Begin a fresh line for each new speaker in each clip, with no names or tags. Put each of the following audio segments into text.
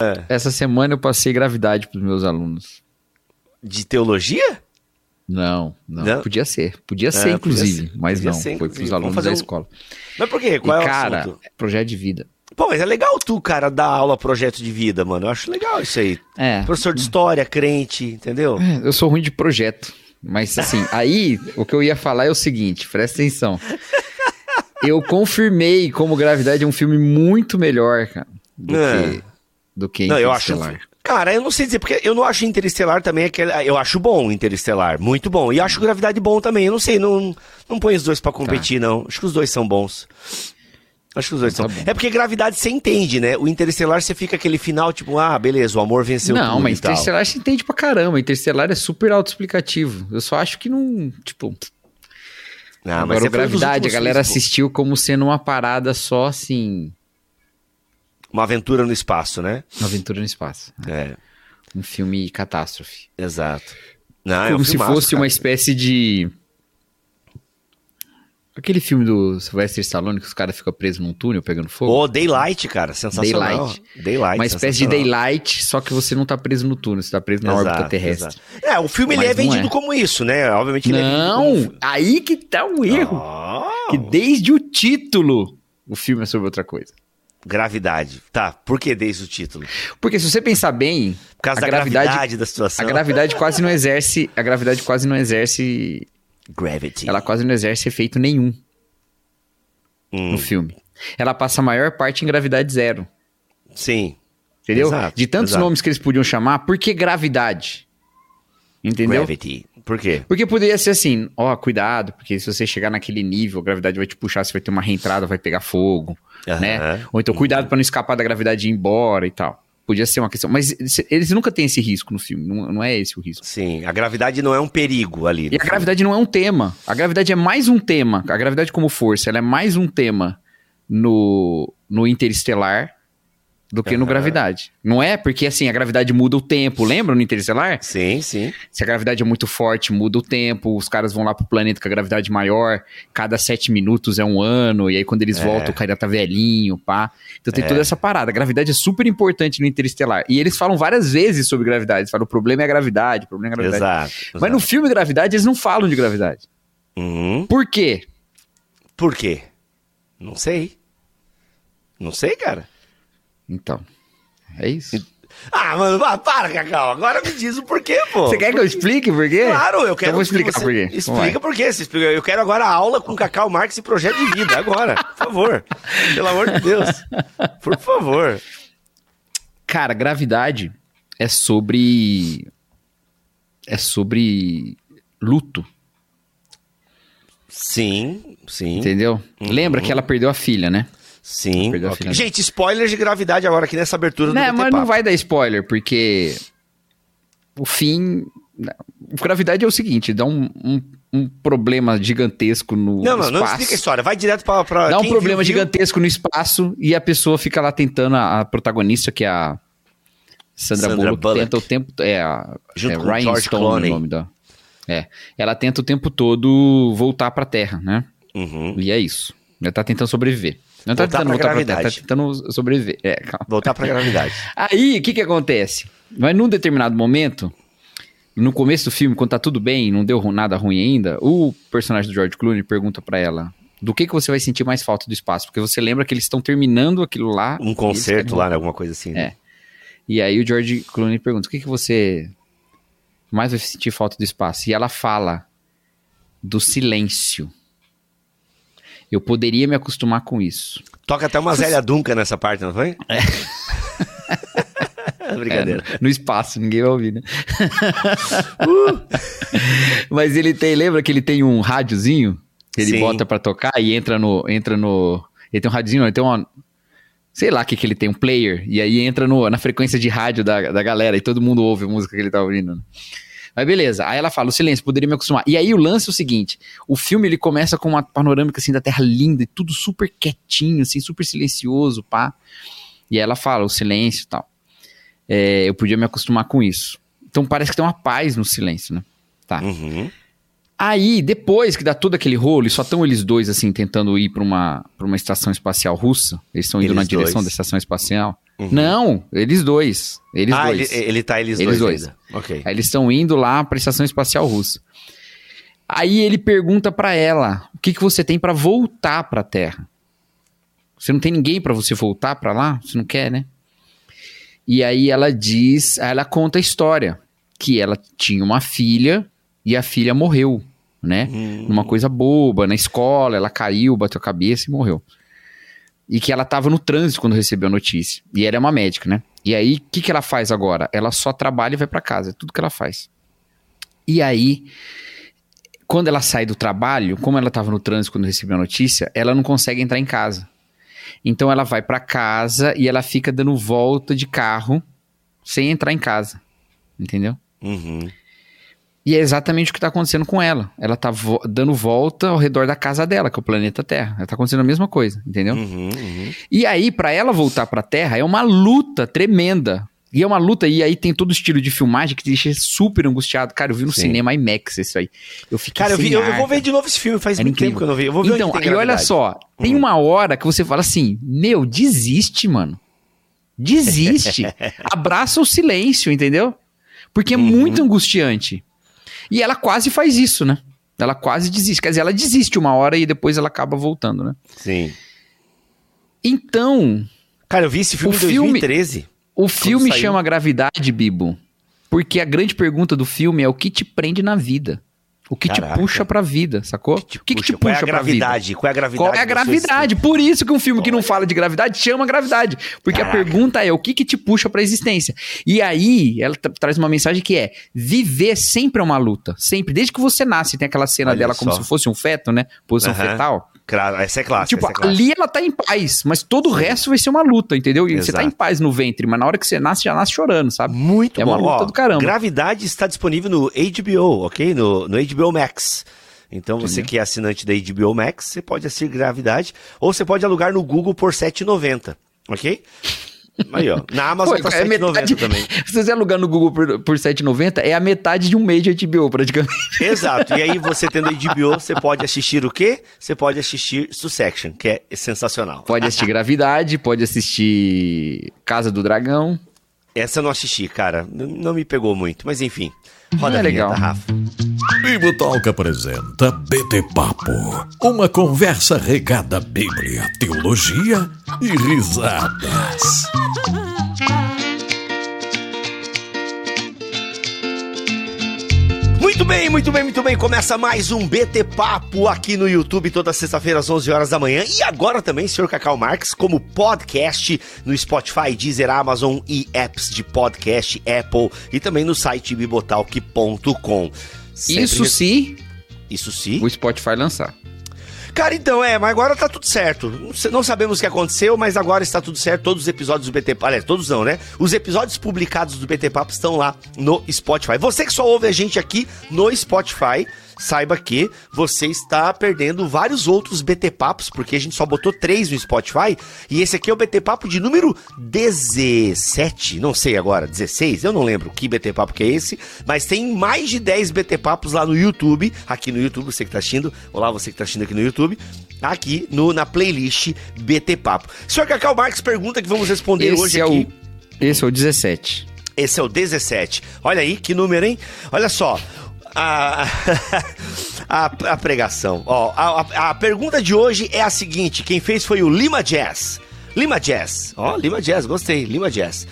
É.
Essa semana eu passei gravidade pros meus alunos.
De teologia?
Não, não,
Não?
podia ser. Podia ser,
podia
inclusive,
ser,
mas
podia
não.
ser,
foi pros
Vamos
alunos da
um-
escola.
Mas por quê? Qual
e,
é o
cara,
assunto?
é projeto de vida.
Pô, mas é legal tu, cara, dar aula projeto de vida, mano. Eu acho legal isso aí.
É.
Professor de história, crente, entendeu?
Eu sou ruim de projeto. Mas assim, aí o que eu ia falar é o seguinte, presta atenção. Eu confirmei como Gravidade é um filme muito melhor, cara, do
É.
que do que
Não, eu acho.
Interestelar.
Cara, eu não sei dizer, porque eu não acho Interestelar também aquele. Eu acho bom Interestelar, muito bom. E acho Gravidade bom também. Eu não sei, não, não põe os dois pra competir, não. Acho que os dois são bons. Acho que os dois
Tá
são.
bom.
É porque Gravidade você entende, né? O Interestelar você fica aquele final, tipo, ah, beleza, o amor venceu
Não,
tudo
mas
e tal.
Interestelar você entende pra caramba. Interestelar é super autoexplicativo. Eu só acho que não, tipo,
Ah,
agora
foi um dos
Gravidade, a galera assistiu como sendo uma parada só assim,
Uma aventura no espaço, né?
uma aventura no espaço.
É,
Um filme catástrofe.
exato. Não, é um
como se
filmaço,
fosse
cara.
uma espécie de. Aquele filme do Sylvester Stallone que os caras ficam presos num túnel pegando fogo.
Ô, Daylight, cara, sensacional.
Daylight.
Daylight.
uma espécie de daylight, só que você não tá preso no túnel, você tá preso na
Exato,
órbita terrestre.
exato. É, o filme ele é
não
vendido
é.
como isso, né? Obviamente ele é vendido
Não,
como...
aí que tá o erro.
Ah,
Que desde o título o filme é sobre outra coisa.
Gravidade. Tá, por que desde o título?
Porque se você pensar bem,
Por causa
a
da
gravidade,
gravidade, da situação.
a gravidade quase não exerce, a gravidade quase não exerce,
Gravity.
ela quase não exerce efeito nenhum
Hum,
no filme. Ela passa a maior parte em gravidade zero.
Sim.
Entendeu?
Exato,
de tantos
exato.
nomes que eles podiam chamar, por que gravidade? Entendeu?
Gravity. Por quê?
Porque poderia ser assim, ó, cuidado, porque se você chegar naquele nível, a gravidade vai te puxar, você vai ter uma reentrada, vai pegar fogo, né? Ou então cuidado pra não escapar da gravidade e ir embora e tal. Podia ser uma questão, mas eles nunca têm esse risco no filme, não, não é esse o risco.
Sim, a gravidade não é um perigo ali.
E a gravidade não é um tema. A gravidade é mais um tema. A gravidade como força, ela é mais um tema no, no Interestelar do que no
Aham.
Gravidade. Não é? Porque assim, a gravidade muda o tempo. Lembra no Interestelar?
Sim, sim.
Se a gravidade é muito forte, muda o tempo. Os caras vão lá pro planeta com a gravidade maior. Cada sete minutos é um ano. E aí, quando eles
É.
voltam, o cara tá velhinho, pá. Então tem
É.
toda essa parada. A gravidade é super importante no Interestelar. E eles falam várias vezes sobre gravidade. Eles falam, o problema é a gravidade, o problema é a gravidade.
Exato.
Mas no
exato.
filme Gravidade, eles não falam de gravidade.
Uhum.
Por quê?
Por quê? Não sei. Não sei, cara.
Então, é isso.
Ah, mano, vá, para, Cacau. Agora me diz o porquê, pô.
Você quer que eu explique por quê?
Claro, eu quero
Então eu vou explicar por quê.
Explica por quê. Eu quero agora a aula com Cacau Marques e projeto de vida, agora. Por favor. Pelo amor de Deus. Por favor.
Cara, gravidade é sobre. É sobre luto,
Sim, sim.
entendeu?
Uhum.
Lembra que ela perdeu a filha, né?
Sim.
Perdeu a
ok.
filha.
Gente, spoilers de gravidade agora aqui nessa abertura do
Né,
BT
mas não vai dar spoiler, porque o fim. Gravidade é o seguinte: dá um, um, um problema gigantesco no
Não, não,
espaço.
não explica a história. Vai direto pra. pra
Dá um problema
viu, viu.
gigantesco no espaço e a pessoa fica lá tentando, a, a protagonista, que é a Sandra,
Sandra
Bullock,
Bullock.
tenta o tempo. É, a,
Junto
é
com
Ryan
George
Stone
Clooney.
o nome da. É. Ela tenta o tempo todo voltar pra Terra, né?
Uhum.
E é isso. Ela tá tentando sobreviver. Não tá
Voltar
tentando
pra
voltar pra Terra, tá
gravidade.
tentando sobreviver. É, calma.
Voltar pra gravidade.
Aí, o que que acontece? Mas num determinado momento, no começo do filme, quando tá tudo bem, não deu nada ruim ainda, o personagem do George Clooney pergunta pra ela, do que que você vai sentir mais falta do espaço? Porque você lembra que eles estão terminando aquilo lá.
Um concerto lá, né? Alguma coisa assim. né?
É. E aí o George Clooney pergunta, o que que você mais vai sentir falta do espaço? E ela fala do silêncio. Eu poderia me acostumar com isso.
Toca até uma Zélia Duncan nessa parte, não foi? É. Brincadeira.
É, no, espaço, ninguém vai ouvir, né? Mas ele tem, lembra que ele tem um rádiozinho que ele
Sim.
bota pra tocar e entra no, entra no, ele tem um rádiozinho, ele tem uma, sei lá o que que ele tem, um player, e aí entra no, na frequência de rádio da, da galera e todo mundo ouve a música que ele tá ouvindo. né? Mas beleza, aí ela fala, o silêncio, poderia me acostumar. E aí o lance é o seguinte, o filme ele começa com uma panorâmica assim da Terra linda e tudo super quietinho, assim, super silencioso, pá. E aí ela fala, o silêncio e tal. É, eu podia me acostumar com isso. Então parece que tem uma paz no silêncio, né? Tá.
Uhum.
Aí, depois que dá todo aquele rolo, e só estão eles dois, assim, tentando ir pra uma, pra uma estação espacial russa, eles estão indo
Eles
na direção
dois.
da estação espacial, Uhum. Não, eles dois. Eles
ah,
dois.
Ele, ele tá eles, eles dois. dois.
Ok. Aí eles estão indo lá para a estação espacial russa. Aí ele pergunta para ela: "O que que você tem para voltar para a Terra? Você não tem ninguém para você voltar para lá? Você não quer, né?" E aí ela diz, ela conta a história que ela tinha uma filha e a filha morreu, né? Hum. Numa coisa boba, na escola, ela caiu, bateu a cabeça e morreu. E que ela estava no trânsito quando recebeu a notícia. E ela é uma médica, né? E aí, o que, que ela faz agora? Ela só trabalha e vai para casa. É tudo que ela faz. E aí, quando ela sai do trabalho, como ela estava no trânsito quando recebeu a notícia, ela não consegue entrar em casa. Então ela vai para casa e ela fica dando volta de carro sem entrar em casa. Entendeu?
Uhum.
E é exatamente o que está acontecendo com ela. Ela está vo dando volta ao redor da casa dela, que é o planeta Terra. Está acontecendo a mesma coisa, entendeu?
Uhum, uhum.
E aí, para ela voltar para a Terra, é uma luta tremenda. E é uma luta, e aí tem todo o estilo de filmagem que te deixa super angustiado. Cara, eu vi no Sim. cinema IMAX isso aí. Eu fiquei
Cara, eu, vi, eu, eu, vou ver de novo esse filme, faz muito incrível. tempo que eu não vi. Eu vou ver
então, e olha só, tem uhum. uma hora que você fala assim, meu, desiste, mano. Desiste. Abraça o silêncio, entendeu? Porque é uhum. muito angustiante. E ela quase faz isso, né? Ela quase desiste. Quer dizer, ela desiste uma hora e depois ela acaba voltando, né?
Sim.
Então.
Cara, eu vi esse filme em 2013.
O filme chama Gravidade, Bibo. Porque a grande pergunta do filme é o que te prende na vida. O que Caraca. te puxa pra vida, sacou? O que, que, te puxa Qual é a
gravidade?
Qual
é a gravidade?
Qual é a gravidade? Por isso que um filme que não fala de gravidade chama gravidade. Porque Caraca. a pergunta é o que, que te puxa pra existência. E aí, ela traz uma mensagem que é: viver sempre é uma luta. Sempre. Desde que você nasce, tem aquela cena Olha dela só. como se fosse um feto, né? Posição uhum. fetal.
Essa é clássica.
Tipo,
é clássica.
ali ela tá em paz, mas todo o resto vai ser uma luta, entendeu? E você tá em paz no ventre, mas na hora que você nasce, já nasce chorando, sabe?
Muito
é
bom.
É uma luta
Ó,
do caramba.
Gravidade está disponível no HBO, ok? No, no HBO Max. Então, você que é assinante da HBO Max, você pode assistir Gravidade, ou você pode alugar no Google por R$ 7,90, ok? Aí, ó. Na Amazon Pô, tá
é 7,90 também. Se você alugar no Google por, por 7,90, é a metade de um mês de HBO, praticamente.
Exato. E aí, você tendo HBO, você pode assistir o quê? Você pode assistir Succession, que é sensacional.
Pode assistir Gravidade, pode assistir Casa do Dragão.
Essa eu não assisti, cara. Não me pegou muito, mas enfim. Roda é legal. Vinheta, Rafa.
Bibotalk apresenta BT Papo, uma conversa regada à Bíblia, teologia e risadas.
Muito bem, muito bem, muito bem. Começa mais um BT Papo aqui no YouTube toda sexta-feira às 11 horas da manhã e agora também, senhor Cacau Marques, como podcast no Spotify, Deezer, Amazon e apps de podcast Apple e também no site bibotalk.com.
Isso sim.
Isso sim.
O Spotify lançar.
Cara, então, é, mas agora tá tudo certo. Não sabemos o que aconteceu, mas agora está tudo certo. Todos os episódios do BT Papo, aliás, todos não, né? Os episódios publicados do BT Papo estão lá no Spotify. Você que só ouve a gente aqui no Spotify, saiba que você está perdendo vários outros BT Papos, porque a gente só botou três no Spotify, e esse aqui é o BT Papo de número 17, não sei agora, 16, eu não lembro que BT Papo que é esse, mas tem mais de 10 BT Papos lá no YouTube, aqui no YouTube, você que está assistindo, olá você que está assistindo aqui no YouTube, aqui no, na playlist BT Papo. Senhor Cacau Marques pergunta que vamos responder
esse
hoje
é
aqui.
O, esse é o 17.
Esse é o 17. Olha aí, que número, hein? Olha só, a, a, a pregação. Ó, a, a, pergunta de hoje é a seguinte: quem fez foi o Lima Jazz. Lima Jazz. Ó, Lima Jazz, gostei, Lima Jazz.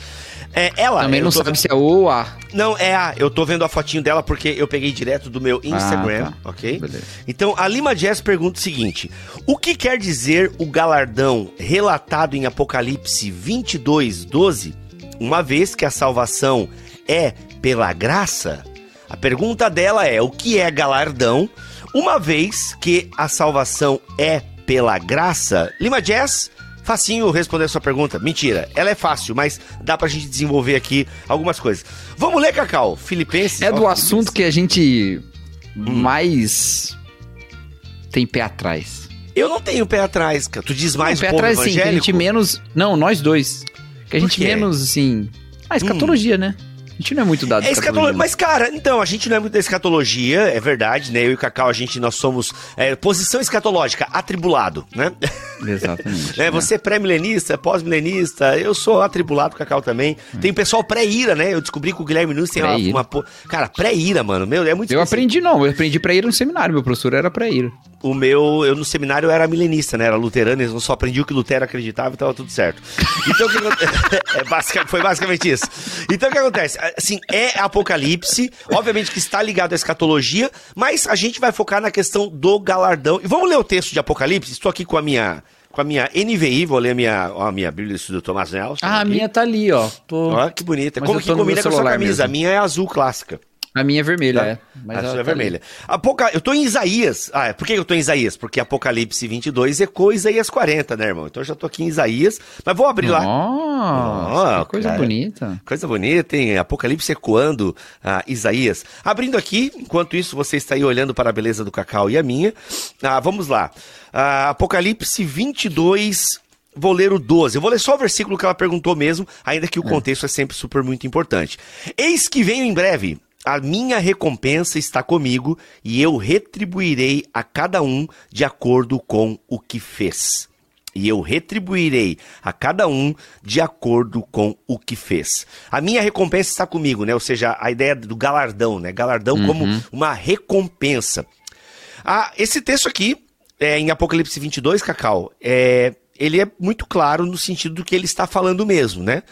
É, ela.
Também não sabe vendo... se é O ou A.
Não, é A. Eu tô vendo a fotinho dela porque eu peguei direto do meu Instagram, ah, tá. ok? Beleza. Então, a Lima Jazz pergunta o seguinte: O que quer dizer o galardão relatado em Apocalipse 22, 12, uma vez que a salvação é pela graça? A pergunta dela é: o que é galardão? Uma vez que a salvação é pela graça, Lima Jazz, facinho responder a sua pergunta. Mentira, ela é fácil, mas dá pra gente desenvolver aqui algumas coisas. Vamos ler, Cacau? Filipenses.
É do assunto que a gente hum. mais tem pé atrás.
Eu não tenho pé atrás, cara. Tu diz mais
não, pé atrás, sim, que a gente menos. Não, nós dois. Que a gente menos, assim. Ah, escatologia, hum. né? A gente não é muito dado
É escatologia. Mas, cara, então, a gente não é muito da escatologia, é verdade, né? Eu e o Cacau, a gente, nós somos é, posição escatológica, atribulado, né?
Exatamente.
É,
né?
Você é pré-milenista, pós-milenista, eu sou atribulado, Cacau também. Tem o pessoal pré-ira, né? Eu descobri que o Guilherme Nunes tem uma,
Pré-ira.
uma Cara, pré-ira, mano, meu, é muito
Eu aprendi, não. Eu aprendi pra ir no seminário. Meu professor era pra ir.
O meu, eu no seminário era milenista, né? Era luterano, eu só aprendi o que Lutero acreditava e tava tudo certo. Então, o que é basic- foi basicamente isso. Então, o que acontece? Assim, é Apocalipse, obviamente que está ligado à escatologia, mas a gente vai focar na questão do galardão. E vamos ler o texto de Apocalipse? Estou aqui com a minha, com a minha NVI, vou ler a minha, ó, a minha Bíblia do Estudo Tomás Nelson.
Ah, a
aqui.
minha tá ali, ó. Tô...
Ó, que bonita.
Mas
Como que combina com a sua camisa?
mesmo.
A minha é azul clássica.
A minha é vermelha,
Tá?
é. Mas
a sua é
tá
vermelha. Apoca... Eu tô em Isaías. Ah, por que eu tô em Isaías? Porque Apocalipse 22 ecoa Isaías 40, né, irmão? Então eu já tô aqui em Isaías. Mas vou abrir lá.
Nossa,
Ó,
que coisa
cara.
bonita.
Coisa bonita, hein? Apocalipse ecoando ah, Isaías. Abrindo aqui, enquanto isso você está aí olhando para a beleza do cacau e a minha. Ah, vamos lá. Ah, Apocalipse 22, vou ler o 12. Eu vou ler só o versículo que ela perguntou mesmo, ainda que o contexto é sempre super muito importante. Eis que venho em breve. A minha recompensa está comigo e eu retribuirei a cada um de acordo com o que fez e eu retribuirei a cada um de acordo com o que fez. A minha recompensa está comigo, né? Ou seja, a ideia do galardão, né? Galardão como uma recompensa. Ah, esse texto aqui, é, em Apocalipse 22, Cacau, é, ele é muito claro no sentido do que ele está falando mesmo, né?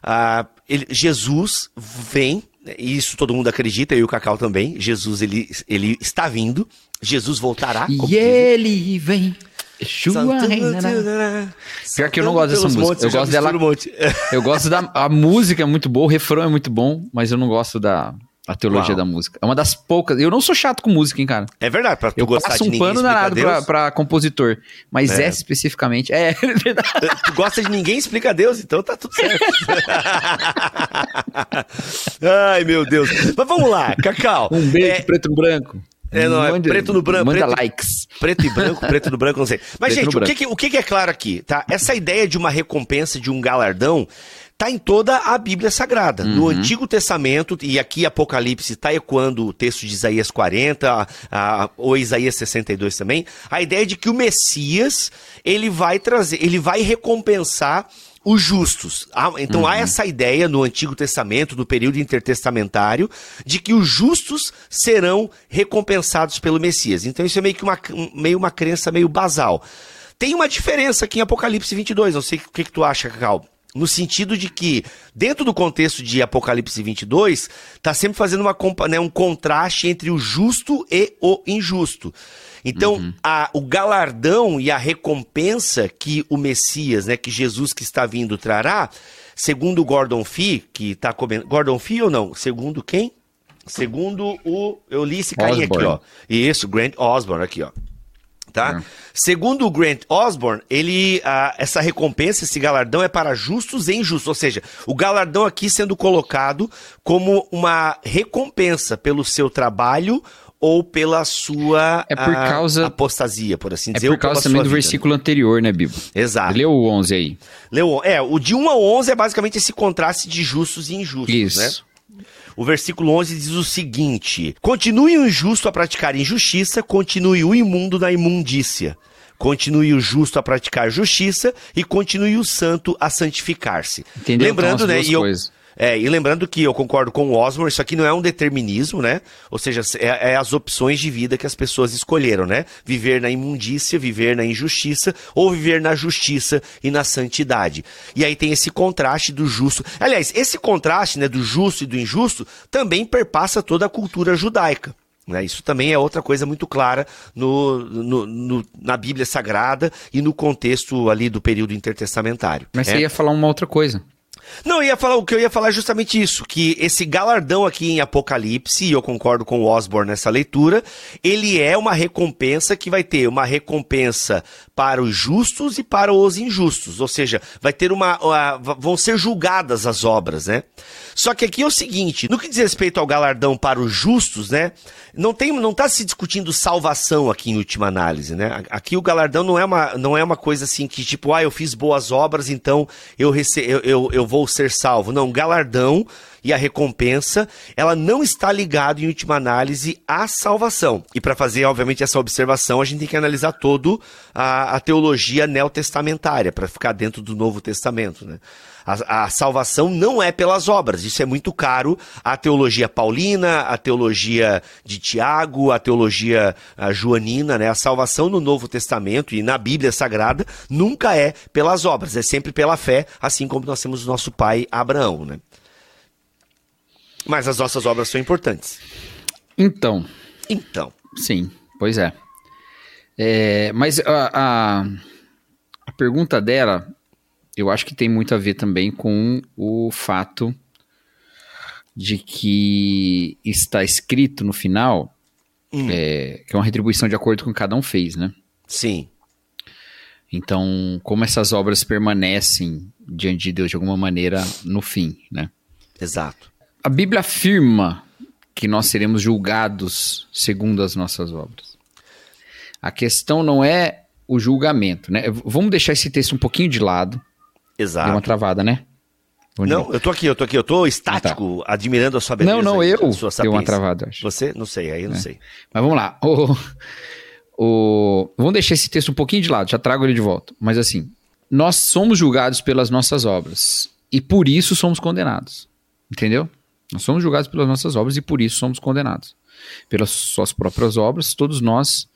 Ah, ele- Jesus vem, isso todo mundo acredita, eu e o Cacau também. Jesus, ele, ele está vindo. Jesus voltará.
E
dizem.
ele vem. Pior que eu não gosto dessa música.
montes,
Eu gosto dela-
um monte.
Eu gosto da. A música é muito boa, o refrão é muito bom, mas eu não gosto da a teologia
Uau.
da música. É uma das poucas. Eu não sou chato com música, hein, cara.
É verdade, pra tu
Eu
gostar
passo
de
um
ninguém
pano
explica
danado
Deus.
pra, pra compositor. Mas
É.
essa especificamente. É, é verdade.
Tu gosta de ninguém explica Deus, então tá tudo certo. Ai, meu Deus. Mas vamos lá, Cacau.
Um beijo
É,
preto no branco.
É, não, é preto no branco,
Manda
preto-
likes.
Preto e branco, preto no branco, não sei. Mas,
Preto
gente, o, que, que- o que que é claro aqui, tá? Essa ideia de uma recompensa, de um galardão, tá em toda a Bíblia Sagrada. No Antigo Testamento, e aqui Apocalipse tá ecoando o texto de Isaías 40, a- a- ou Isaías 62 também, a ideia de que o Messias, ele vai trazer, ele vai recompensar os justos. Então há essa ideia no Antigo Testamento, no período intertestamentário, de que os justos serão recompensados pelo Messias. Então isso é meio que uma, um- meio uma crença meio basal. Tem uma diferença aqui em Apocalipse 22, não sei o que, que tu acha, Cacau. No sentido de que, dentro do contexto de Apocalipse 22, está sempre fazendo uma, né, um contraste entre o justo e o injusto. Então, a- o galardão e a recompensa que o Messias, né, que Jesus que está vindo trará, segundo Gordon Fee, que está comentando. Gordon Fee ou não? Segundo quem? Segundo o. Eu li esse carinha aqui, ó. Isso, Grant Osborne, aqui, ó. Tá? Segundo o Grant Osborne, ele, ah, essa recompensa, esse galardão é para justos e injustos. Ou seja, o galardão aqui sendo colocado como uma recompensa pelo seu trabalho ou pela sua
É por causa-
apostasia, por assim
É
dizer.
por
ou pela
causa também do
vida.
versículo anterior, né, Bibo?
Exato.
Leu o 11 aí.
Leu, é, o de 1 a 11 é basicamente esse contraste de justos e injustos,
Isso.
né? O versículo 11 diz o seguinte: Continue o injusto a praticar injustiça, continue o imundo na imundícia. Continue o justo a praticar justiça e continue o santo a santificar-se.
Entendeu?
Lembrando,
Então, as
né? E eu,
coisas.
É, e lembrando que eu concordo com o Osmore, isso aqui não é um determinismo, né? Ou seja, é, é as opções de vida que as pessoas escolheram, né? Viver na imundícia, viver na injustiça, ou viver na justiça e na santidade. E aí tem esse contraste do justo. Aliás, esse contraste né, do justo e do injusto também perpassa toda a cultura judaica. Né? Isso também é outra coisa muito clara no, no- no- na Bíblia Sagrada e no contexto ali do período intertestamentário.
Mas
É.
você ia falar uma outra coisa.
Não, eu ia falar, o que eu ia falar é justamente isso, que esse galardão aqui em Apocalipse, e eu concordo com o Osborne nessa leitura, ele é uma recompensa que vai ter uma recompensa para os justos e para os injustos, ou seja, vai ter uma, uma- vão ser julgadas as obras, né? Só que aqui é o seguinte, no que diz respeito ao galardão para os justos, né? Não tem, não está se discutindo salvação aqui em última análise, né? Aqui o galardão não é uma, não é uma coisa assim que tipo, ah, eu fiz boas obras, então eu, rece eu, eu, eu vou vou ser salvo. Não, galardão e a recompensa, ela não está ligada, em última análise, à salvação. E para fazer, obviamente, essa observação, a gente tem que analisar todo a, a teologia neotestamentária, para ficar dentro do Novo Testamento, né? A, a, salvação não é pelas obras, isso é muito caro à teologia paulina, à teologia de Tiago, à teologia a joanina, né? A salvação no Novo Testamento e na Bíblia Sagrada nunca é pelas obras, é sempre pela fé, assim como nós temos o nosso pai Abraão, né? Mas as nossas obras são importantes.
Então.
Então.
Sim, pois é. é mas a, a, a pergunta dela eu acho que tem muito a ver também com o fato de que está escrito no final hum. é, que é uma retribuição de acordo com o que cada um fez, né?
Sim.
Então, como essas obras permanecem diante de Deus de alguma maneira no fim, né?
Exato.
A Bíblia afirma que nós seremos julgados segundo as nossas obras. A questão não é o julgamento, né? Vamos deixar esse texto um pouquinho de lado
Exato.
Deu uma travada, né?
Não, eu tô aqui, eu tô aqui, eu tô estático, ah, tá. admirando a sua beleza.
Não, não, eu deu uma travada, acho.
Você? Não sei, aí eu não é. sei.
Mas vamos lá. O, o, vamos deixar esse texto um pouquinho de lado, já trago ele de volta. Mas assim, nós somos julgados pelas nossas obras e por isso somos condenados. Entendeu? Nós somos julgados pelas nossas obras e por isso somos condenados. Pelas suas próprias obras, todos nós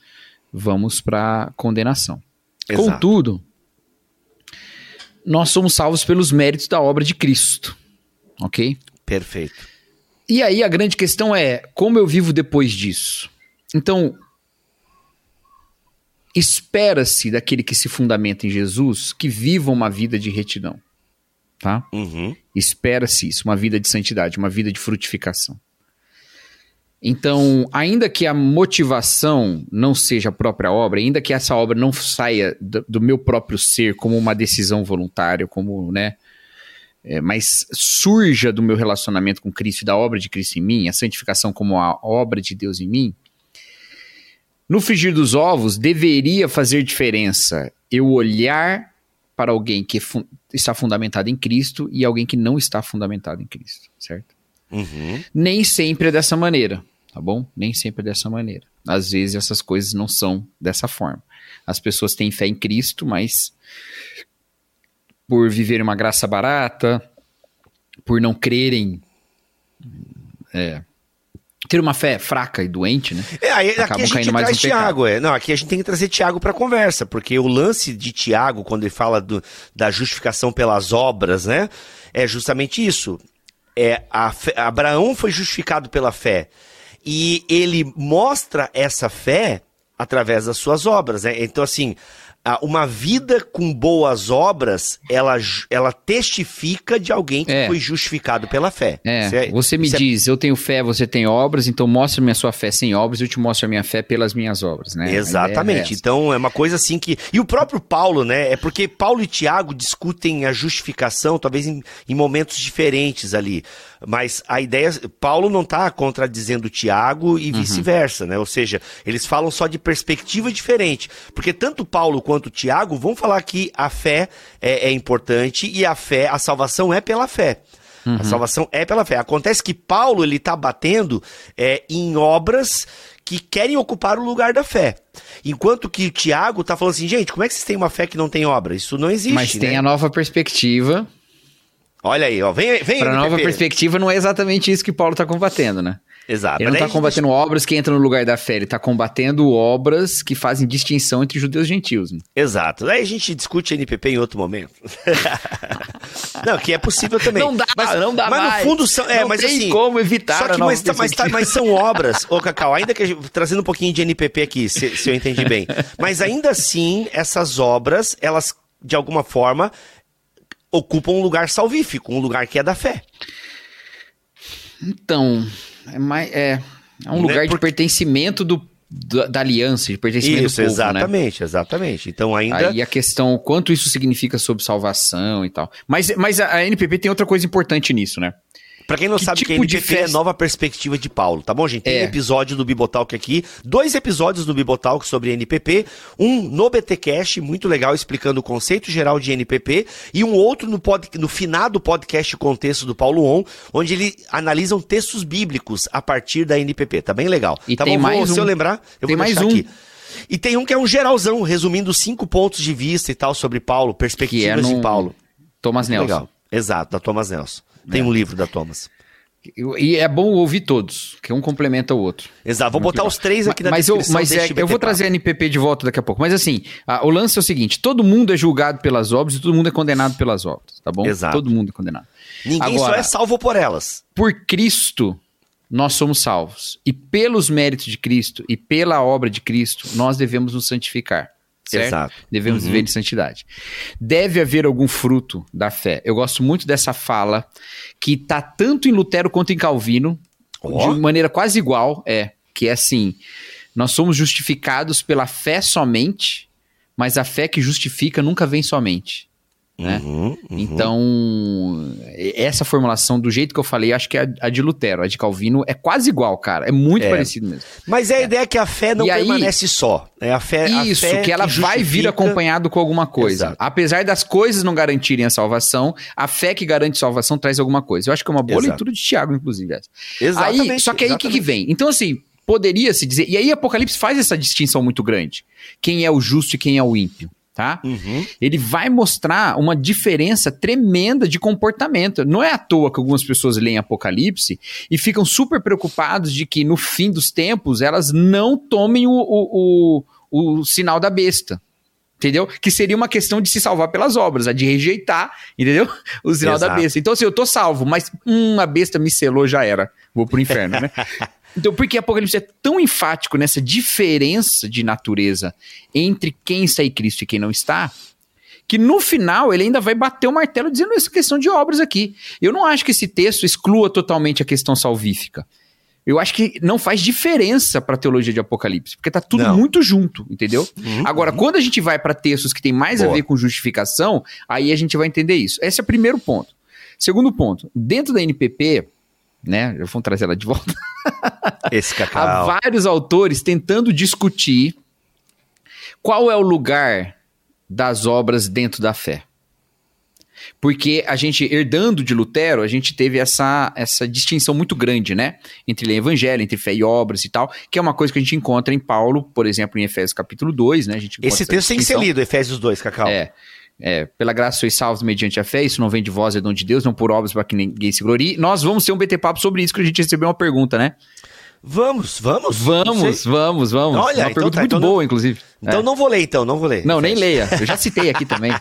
vamos para condenação. Exato. Contudo, nós somos salvos pelos méritos da obra de Cristo. Ok?
Perfeito.
E aí a grande questão é: como eu vivo depois disso? Então, espera-se daquele que se fundamenta em Jesus que viva uma vida de retidão. Tá?
Uhum.
Espera-se isso, uma vida de santidade, uma vida de frutificação. Então, ainda que a motivação não seja a própria obra, ainda que essa obra não saia do, do meu próprio ser como uma decisão voluntária, como, né, é, mas surja do meu relacionamento com Cristo e da obra de Cristo em mim, a santificação como a obra de Deus em mim, no frigir dos ovos deveria fazer diferença eu olhar para alguém que fu está fundamentado em Cristo e alguém que não está fundamentado em Cristo, certo?
Uhum.
Nem sempre é dessa maneira tá bom? Nem sempre é dessa maneira. Às vezes essas coisas não são dessa forma. As pessoas têm fé em Cristo, mas por viver uma graça barata, por não crerem, é, ter uma fé fraca e doente, né?
É, aí, aqui a gente traz Tiago, é. Não, aqui a gente tem que trazer Tiago para conversa, porque o lance de Tiago, quando ele fala do, da justificação pelas obras, né? É justamente isso. É, a Abraão foi justificado pela fé. E ele mostra essa fé através das suas obras. Né? Então, assim, uma vida com boas obras, ela, ela testifica de alguém que é. foi justificado pela fé.
É. é você me é diz, é... eu tenho fé, você tem obras, então mostre-me a sua fé sem obras, eu te mostro a minha fé pelas minhas obras, né?
Exatamente. então é uma coisa assim que. E o próprio Paulo, né? É porque Paulo e Tiago discutem a justificação, talvez em, em momentos diferentes ali. Mas a ideia, Paulo não está contradizendo Tiago e uhum. vice-versa, né? Ou seja, eles falam só de perspectiva diferente. Porque tanto Paulo quanto Tiago vão falar que a fé é, é importante e a fé, a salvação é pela fé. Uhum. A salvação é pela fé. Acontece que Paulo ele está batendo é, em obras que querem ocupar o lugar da fé. Enquanto que o Tiago está falando assim, gente, como é que vocês têm uma fé que não tem obra? Isso não existe.
Mas tem
né?
a nova perspectiva
Olha aí, ó. Vem, vem
Para nova perspectiva, não é exatamente isso que Paulo está combatendo, né?
Exato.
Ele não está combatendo gente... obras que entram no lugar da fé, ele está combatendo obras que fazem distinção entre judeus e gentios. Né?
Exato. Aí a gente discute NPP em outro momento. não, que é possível também.
Não dá, mas, não dá
Mas
mais.
no fundo são. É,
não
mas
tem
assim.
como evitar.
Só que, mas, tá, mas, tá, mas, são obras, ô Cacau, ainda que gente, trazendo um pouquinho de NPP aqui, se, se eu entendi bem. Mas ainda assim, essas obras, elas de alguma forma ocupam um lugar salvífico, um lugar que é da fé.
Então, é, mais, é, é um né? lugar de pertencimento do, da, da, aliança, de pertencimento
isso,
do povo,
né? exatamente,
né?
exatamente. Então ainda...
Aí a questão, quanto isso significa sobre salvação e tal. Mas, mas a, a NPP tem outra coisa importante nisso, né?
Pra quem não
Que
sabe que
tipo de
NPP é
festa-
nova perspectiva de Paulo, tá bom, gente? Tem
É.
episódio do Bibotalk aqui, dois episódios do Bibotalk sobre NPP, um no BTcast, muito legal, explicando o conceito geral de NPP, e um outro no, pod, no finado podcast Contexto do Paulo On, onde ele analisam textos bíblicos a partir da NPP, tá bem legal.
E
tá
tem
bom? Vou-
mais
se eu
um.
lembrar, eu
Tem
vou
mais um.
aqui. E tem um que é um geralzão, resumindo cinco pontos de vista e tal sobre Paulo, perspectivas
Que é
de
no-
Paulo.
Thomas Nelson.
Legal. Exato, da Thomas Nelson. Tem
É.
um livro da Thomas.
E é bom ouvir todos, que um complementa o outro.
Exato, vou botar os três aqui na
mas eu,
descrição
mas é, eu vou trazer a NPP de volta daqui a pouco. Mas assim, a- o lance é o seguinte: todo mundo é julgado pelas obras e todo mundo é condenado pelas obras, tá bom?
Exato.
Todo mundo é condenado.
Ninguém só
Agora-
é salvo por elas.
Por Cristo, nós somos salvos. E pelos méritos de Cristo e pela obra de Cristo, nós devemos nos santificar. Certo?
Exato.
Devemos
Uhum.
viver de santidade. Deve haver algum fruto da fé. Eu gosto muito dessa fala que tá tanto em Lutero quanto em Calvino,
Ó.
de maneira quase igual, é que é assim: nós somos justificados pela fé somente, mas a fé que justifica nunca vem somente. Né?
Uhum, uhum.
Então, essa formulação, do jeito que eu falei, acho que é a, a de Lutero, a de Calvino, é quase igual, cara. É muito
É.
parecido mesmo.
Mas é a ideia que a fé não
E aí-
permanece só. É a fé, a
Isso,
fé
que ela vai vir acompanhado com alguma coisa.
Exato.
Apesar das coisas não garantirem a salvação, a fé que garante salvação traz alguma coisa. Eu acho que é uma boa
Exato.
leitura de Tiago, inclusive. Essa.
Exatamente.
Aí, só que aí o que, que vem? Então, assim, poderia se dizer. E aí, Apocalipse faz essa distinção muito grande: quem é o justo e quem é o ímpio, tá?
Uhum.
ele vai mostrar uma diferença tremenda de comportamento. Não é à toa que algumas pessoas leem Apocalipse e ficam super preocupados de que no fim dos tempos elas não tomem o, o, o, o sinal da besta. Entendeu? Que seria uma questão de se salvar pelas obras, a de rejeitar, entendeu? O sinal da
Exato.
besta. Então, assim, eu tô salvo, mas hum, a besta me selou, já era. Vou pro inferno, né? Então, por que Apocalipse é tão enfático nessa diferença de natureza entre quem está em Cristo e quem não está, que no final ele ainda vai bater o martelo dizendo essa questão de obras aqui. Eu não acho que esse texto exclua totalmente a questão salvífica. Eu acho que não faz diferença para a teologia de Apocalipse, porque tá tudo
Não.
muito junto, entendeu?
Uhum,
Agora, quando a gente vai para textos que tem mais a
Boa.
ver com justificação, aí a gente vai entender isso. Esse é o primeiro ponto. Segundo ponto, dentro da NPP, né, eu vou trazer ela de volta,
Esse
há
cacau.
vários autores tentando discutir qual é o lugar das obras dentro da fé. Porque a gente, herdando de Lutero, a gente teve essa, essa distinção muito grande, né? Entre ler evangelho, entre fé e obras e tal, que é uma coisa que a gente encontra em Paulo, por exemplo, em Efésios capítulo 2, né? A gente
Esse texto tem que ser lido, Efésios 2, cacau.
É. É, pela graça sois salvos mediante a fé, isso não vem de vós, é dom de Deus, não por obras para que ninguém se glorie. Nós vamos ter um BT Papo sobre isso, que a gente recebeu uma pergunta, né?
Vamos, vamos. Não
Vamos, vamos, vamos.
Olha,
uma
então
pergunta
tá,
muito
então não-
boa, inclusive.
Então
É.
não vou ler, então, não vou ler.
Não, nem leia. Eu já citei aqui também.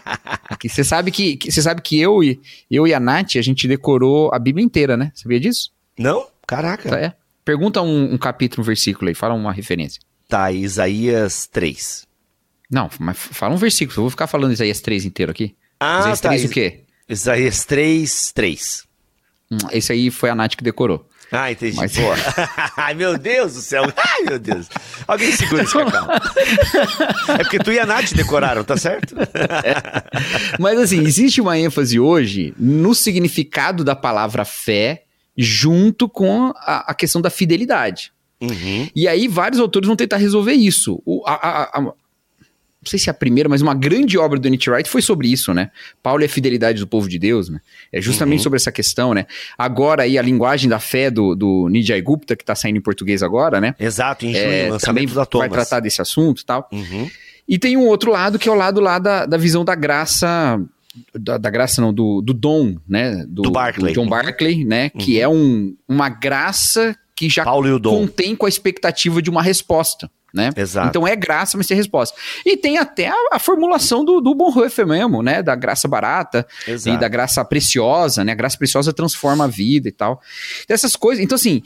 Aqui, você sabe que, que- você sabe que eu e eu e a Nath, a gente decorou a Bíblia inteira, né? Sabia disso?
Não? Caraca.
É. Pergunta um, um capítulo, um versículo aí, fala uma referência.
Tá, Isaías 3.
Não, mas fala um versículo. Eu vou ficar falando Isaías 3 inteiro aqui.
Ah,
Isaías
tá.
3 o quê?
Isaías 3, 3.
Hum, esse aí foi a Nath que decorou.
Ah, entendi.
Mas-
Boa. Ai, meu Deus do céu. Ai, meu Deus. Alguém segura esse cacau. é porque tu e a Nath decoraram, tá certo?
Mas assim, existe uma ênfase hoje no significado da palavra fé junto com a, a questão da fidelidade.
Uhum.
E aí vários autores vão tentar resolver isso. O- a- a- a- não sei se é a primeira, mas uma grande obra do N.T. Wright foi sobre isso, né? Paulo e a fidelidade do povo de Deus, né? É justamente
Uhum.
sobre essa questão, né? Agora aí a linguagem da fé do, do Nijay Gupta, que tá saindo em português agora, né?
Exato, em junho,
É, também
da
vai tratar desse assunto e tal.
Uhum.
E tem um outro lado, que é o lado lá da, da visão da graça. Da, da graça, não, do, do dom, né?
Do Barclay.
John
Uhum.
Barclay, né? Que é um, uma graça que já contém com a expectativa de uma resposta. Né?
Exato.
Então é graça, mas tem resposta. E tem até a, a formulação do, do Bonhoeffer mesmo, né? Da graça barata
Exato.
e da graça preciosa, né? A graça preciosa transforma a vida e tal. Essas coisas. Então, assim,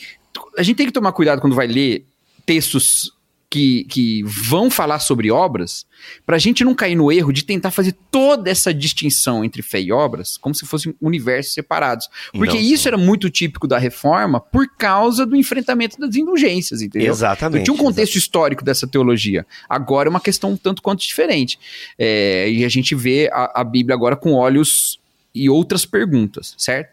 a gente tem que tomar cuidado quando vai ler textos que, que vão falar sobre obras, pra gente não cair no erro de tentar fazer toda essa distinção entre fé e obras como se fossem universos separados. Porque
Não
isso era muito típico da reforma por causa do enfrentamento das indulgências, entendeu?
Exatamente.
Então, tinha um contexto histórico dessa teologia. Agora é uma questão um tanto quanto diferente. É, e a gente vê a, a Bíblia agora com olhos e outras perguntas, certo?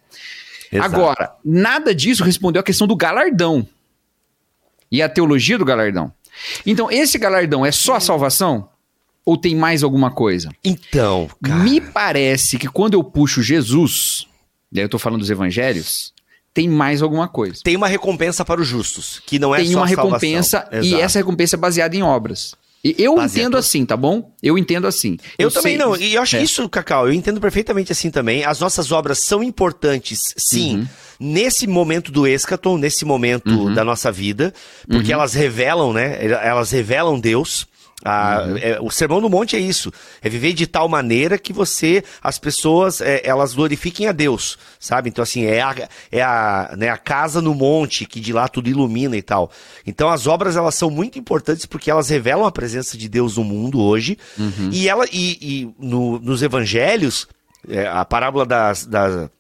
Exato.
Agora, nada disso respondeu à questão do galardão e a teologia do galardão. Então, esse galardão é só a salvação? Ou tem mais alguma coisa?
Então, cara.
Me parece que quando eu puxo Jesus, e aí eu tô falando dos evangelhos, tem mais alguma coisa.
Tem uma recompensa para os justos, que não é
tem
só
uma
a salvação.
recompensa e essa recompensa é baseada em obras. Eu
Baseado-
entendo assim, tá bom? Eu entendo assim.
Eu, também
sei-
não, e eu acho
É.
isso, Cacau, eu entendo perfeitamente assim também. As nossas obras são importantes, sim,
Uhum.
nesse momento do escaton, nesse momento
Uhum.
da nossa vida, porque elas revelam, né? Elas revelam Deus. Ah,
Uhum.
é, o sermão do monte é isso, é viver de tal maneira que você, as pessoas, é, elas glorifiquem a Deus, sabe? Então assim é a, é a, né, a casa no monte que de lá tudo ilumina e tal. Então as obras elas são muito importantes porque elas revelam a presença de Deus no mundo hoje
Uhum.
e ela e, e no- nos evangelhos é, a parábola das, das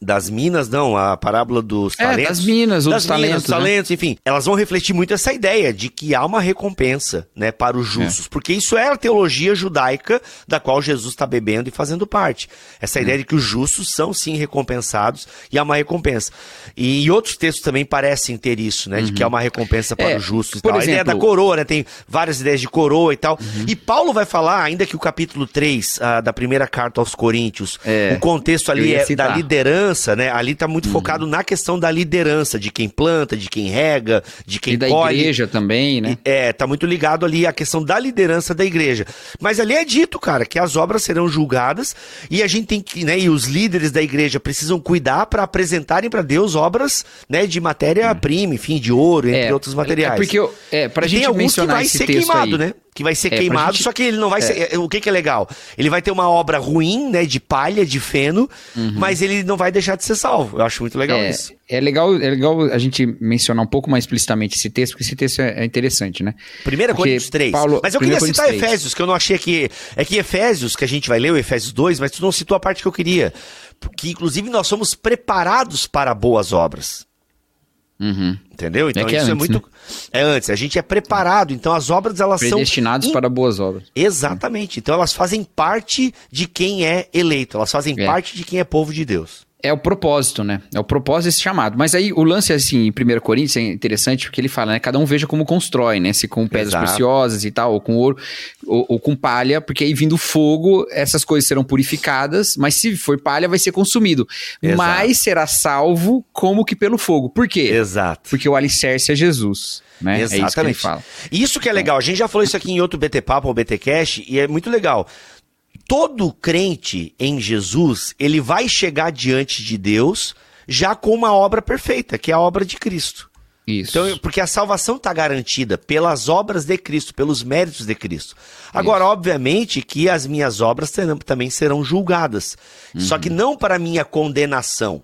das minas, não, a parábola dos
É,
talentos.
das minas ou
das
dos talentos, né?
talentos, enfim. Elas vão refletir muito essa ideia de que há uma recompensa, né, para os justos. Porque isso é a teologia judaica da qual Jesus está bebendo e fazendo parte. Essa
Hum.
ideia de que os justos são sim recompensados e há uma recompensa. E, outros textos também parecem ter isso, né, de que há uma recompensa para
É,
os justos e
por
tal. a ideia
exemplo-
da coroa, né, tem várias ideias de coroa e tal.
Uhum.
E Paulo vai falar, ainda que o capítulo 3 ah, da primeira carta aos Coríntios,
É,
o contexto ali é da liderança, né? Ali tá muito focado na questão da liderança, de quem planta, de quem rega, de quem
E da
colhe.
igreja também, né?
É, tá muito ligado ali à questão da liderança da igreja. Mas ali é dito, cara, que as obras serão julgadas e a gente tem que, né, e os líderes da igreja precisam cuidar para apresentarem para Deus obras, né, de matéria-prima, enfim, de ouro, entre outros materiais.
É porque eu, é, pra
E
gente
tem alguns que
mencionar
vai
esse
ser
texto
queimado,
aí.
né? Que vai ser
É,
queimado,
gente-
só que ele não vai ser. é, O que, que é legal? Ele vai ter uma obra ruim, né? De palha, de feno, mas ele não vai deixar de ser salvo. Eu acho muito legal
Uhum. É,
isso.
é legal, é legal a gente mencionar um pouco mais explicitamente esse texto, porque esse texto é, é interessante, né?
Primeira Coríntios 3.
Paulo-
mas eu queria citar
Coríntios 3.
Efésios, que eu não achei que. É que Efésios, que a gente vai ler, o Efésios 2, mas tu não citou a parte que eu queria. Que inclusive nós somos preparados para boas obras.
Uhum.
Entendeu? Então
que é
isso é
antes,
muito. É antes, a gente é preparado. Então as obras elas são.
Predestinados
in-
para boas obras.
Exatamente. Então elas fazem parte de quem é eleito, elas fazem
É.
parte de quem é povo de Deus.
É o propósito, né? É o propósito desse chamado. Mas aí o lance, assim, em 1 Coríntios é interessante porque ele fala, né? Cada um veja como constrói, né? Se com pedras
Exato.
preciosas e tal, ou com ouro, ou, ou com palha, porque aí vindo fogo, essas coisas serão purificadas, mas se for palha, vai ser consumido.
Exato.
Mas será salvo como que pelo fogo. Por quê?
Exato.
Porque o alicerce é Jesus, né? É isso que
Exatamente. Isso que é legal. A gente já falou isso aqui em outro BT Papo ou BT Cash e é muito legal. Todo crente em Jesus, ele vai chegar diante de Deus já com uma obra perfeita, que é a obra de Cristo.
Isso.
Então, porque a salvação está garantida pelas obras de Cristo, pelos méritos de Cristo. Agora, obviamente que as minhas obras terão- também serão julgadas. Só
Uhum.
que não para minha condenação.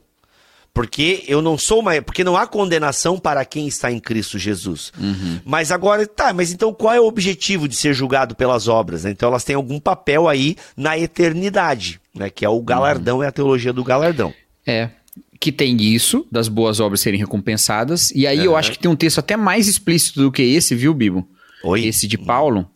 Porque eu não sou uma. Porque não há condenação para quem está em Cristo Jesus.
Uhum.
Mas agora, tá, mas então qual é o objetivo de ser julgado pelas obras? né? Então elas têm algum papel aí na eternidade, né? Que é o galardão, é a teologia do galardão.
É. Que tem isso, das boas obras serem recompensadas. E aí eu
Aham.
acho que tem um texto até mais explícito do que esse, viu, Bibo?
Oi?
Esse de Paulo,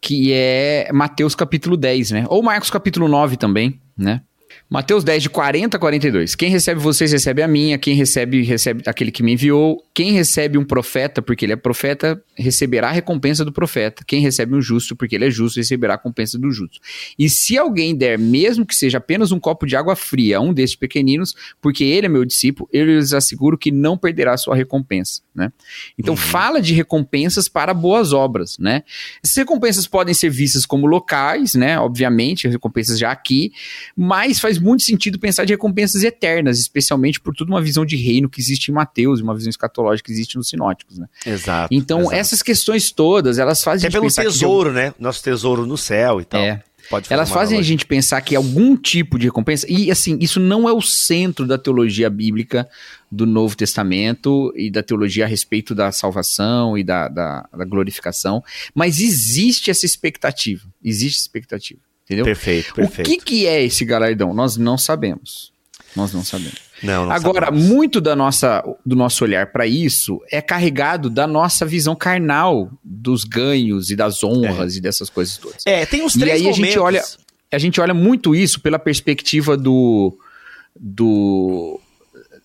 que é Mateus capítulo 10, né? Ou Marcos capítulo 9 também, né? Mateus 10, de 40 a 42. Quem recebe vocês, recebe a minha. Quem recebe, recebe aquele que me enviou. Quem recebe um profeta, porque ele é profeta, receberá a recompensa do profeta. Quem recebe um justo, porque ele é justo, receberá a recompensa do justo. E se alguém der, mesmo que seja apenas um copo de água fria a um destes pequeninos, porque ele é meu discípulo, eu lhes asseguro que não perderá a sua recompensa, né? Então fala de recompensas para boas obras, né? Essas recompensas podem ser vistas como locais, né? Obviamente, recompensas já aqui, mas faz muito sentido pensar de recompensas eternas, especialmente por toda uma visão de reino que existe em Mateus, uma visão escatológica que existe nos sinóticos, né?
Exato.
Então,
exato.
essas questões todas, elas fazem
Até
a gente
pelo
pensar que
tesouro, né? Nosso tesouro no céu e tal.
É. Elas fazem a gente pensar que algum tipo de recompensa, e assim, isso não é o centro da teologia bíblica do Novo Testamento e da teologia a respeito da salvação e da, da, da glorificação, mas existe essa expectativa, existe expectativa, entendeu?
Perfeito, perfeito.
O que, que é esse galardão? Nós não sabemos. Nós não sabemos.
Não, não
Agora,
sabemos.
muito da nossa, do nosso olhar para isso é carregado da nossa visão carnal dos ganhos e das honras e dessas coisas todas.
É, tem uns
E
três
aí a
momentos.
gente olha, a gente olha muito isso pela perspectiva do do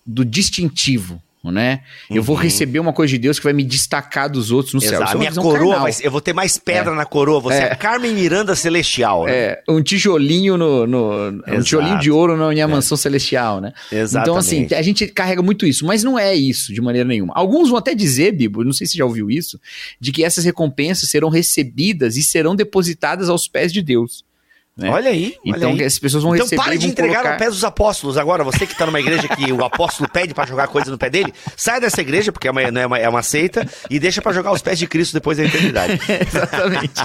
do distintivo né? Eu vou
Uhum.
receber uma coisa de Deus que vai me destacar dos outros no céu.
Exato.
Isso
A
é
minha coroa, ser- eu vou ter mais pedra na coroa. Você é,
É.
Carmen Miranda celestial. né?
É, um tijolinho no, no- um tijolinho de ouro na minha mansão celestial, né?
Exatamente.
Então, assim, a gente carrega muito isso, mas não é isso de maneira nenhuma. Alguns vão até dizer, Bibo, não sei se você já ouviu isso, de que essas recompensas serão recebidas e serão depositadas aos pés de Deus. Né?
Olha aí. olha
Então,
aí.
que as pessoas vão
Então
receber
pare
e
de entregar
colocar...
no pé dos apóstolos. Agora, você que tá numa igreja que o apóstolo pede pra jogar coisa no pé dele, sai dessa igreja, porque é uma, é uma, é uma seita, e deixa pra jogar os pés de Cristo depois da eternidade.
Exatamente.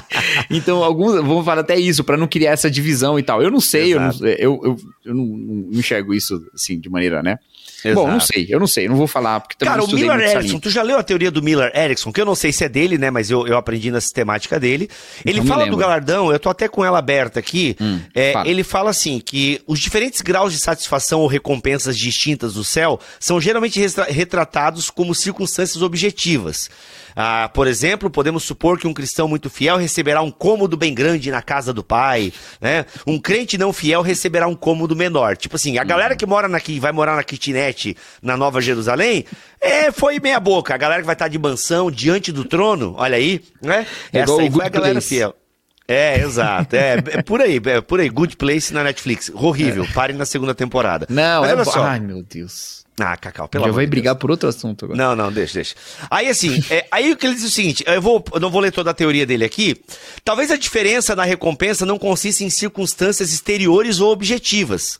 Então, alguns vão falar até isso, pra não criar essa divisão e tal. Eu não sei, eu não,
Exato.
eu, eu, eu não, enxergo isso assim, de maneira, né? Bom,
Exato.
não sei, eu não sei, eu não vou falar, porque também
Cara, o Miller Erickson, tu já leu a teoria do Miller Erickson, que eu não sei se é dele, né, mas eu, eu aprendi na sistemática dele. Ele
Então
fala do galardão, eu tô até com ela aberta aqui.
Hum,
é,
fala.
ele fala assim, que os diferentes graus de satisfação ou recompensas distintas do céu são geralmente retratados como circunstâncias objetivas. Ah, por exemplo, podemos supor que um cristão muito fiel receberá um cômodo bem grande na casa do pai, né? Um crente não fiel receberá um cômodo menor. Tipo assim, a galera que mora na, que vai morar na kitnet na Nova Jerusalém, é, foi meia boca. A galera que vai estar de mansão diante do trono, olha aí, né?
É
Essa aí foi a galera fiel. É, exato. É, é por aí, é por aí. Good Place na Netflix. Horrível. Parem na segunda temporada.
Não,
Mas
é
olha só.
Ai, meu Deus.
Ah, Cacau, pelo
Já vai
de
brigar
Deus.
por outro assunto agora.
Não, não, deixa, deixa. Aí assim, é, aí o que ele diz é o seguinte, eu, vou, eu não vou ler toda a teoria dele aqui. Talvez a diferença na recompensa não consista em circunstâncias exteriores ou objetivas.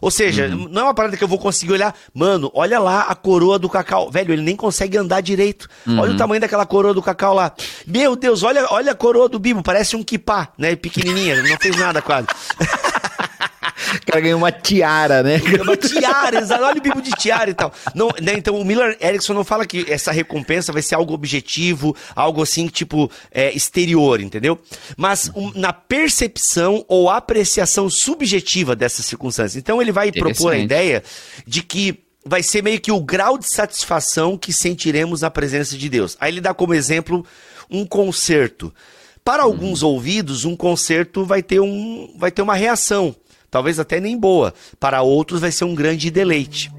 Ou seja,
Uhum.
não é uma parada que eu vou conseguir olhar, mano, olha lá a coroa do cacau. Velho, ele nem consegue andar direito.
Uhum.
Olha o tamanho daquela coroa do cacau lá. Meu Deus, olha, olha a coroa do Bibo, parece um kipá, né? Pequenininha, não fez nada quase.
O cara ganhou uma tiara, né?
Uma tiara, exato. Olha o bibo de tiara e tal. Não, né, então o Miller Erickson não fala que essa recompensa vai ser algo objetivo, algo assim, tipo, é, exterior, entendeu? Mas um, na percepção ou apreciação subjetiva dessas circunstâncias. Então ele vai propor a ideia de que vai ser meio que o grau de satisfação que sentiremos na presença de Deus. Aí ele dá como exemplo um concerto. Para alguns ouvidos, um concerto vai ter, um, vai ter uma reação, talvez até nem boa. Para outros, vai ser um grande deleite.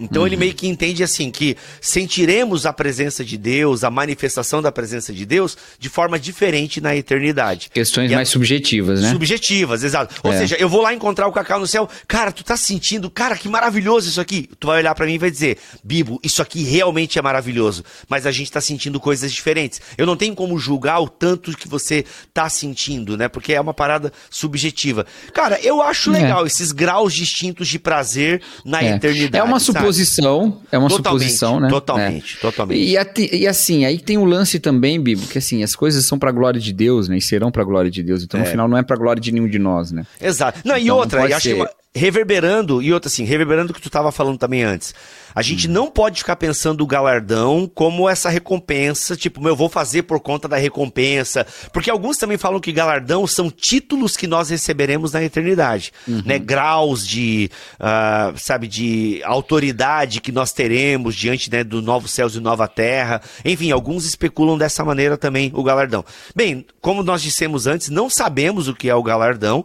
Então ele meio que entende assim que sentiremos a presença de Deus, a manifestação da presença de Deus de forma diferente na eternidade.
Questões
a-
mais subjetivas, né?
Subjetivas, exato. Ou
É.
seja, eu vou lá encontrar o Cacau no céu. Cara, tu tá sentindo, cara, que maravilhoso isso aqui. Tu vai olhar pra mim e vai dizer, Bibo, isso aqui realmente é maravilhoso. Mas a gente tá sentindo coisas diferentes. Eu não tenho como julgar o tanto que você tá sentindo, né? Porque é uma parada subjetiva. Cara, eu acho
É.
legal esses graus distintos de prazer na
É.
eternidade.
É uma
sabe?
Suposição, é uma
Totalmente,
suposição, né?
Totalmente,
É.
totalmente.
E, e assim, aí tem o lance também, Bibo, que assim, as coisas são pra glória de Deus, né? E serão pra glória de Deus. Então, no final, não é pra glória de nenhum de nós, né?
Exato. Não, e
Então, não
outra, eu acho que
ser.
uma- reverberando, e outra assim, reverberando o que tu tava falando também antes. A gente
Hum.
não pode ficar pensando o galardão como essa recompensa, tipo, meu, eu vou fazer por conta da recompensa. Porque alguns também falam que galardão são títulos que nós receberemos na eternidade,
Uhum.
né? Graus de, ah, sabe, de autoridade que nós teremos diante né, do novo céus e nova terra. Enfim, alguns especulam dessa maneira também o galardão. Bem, como nós dissemos antes, não sabemos o que é o galardão.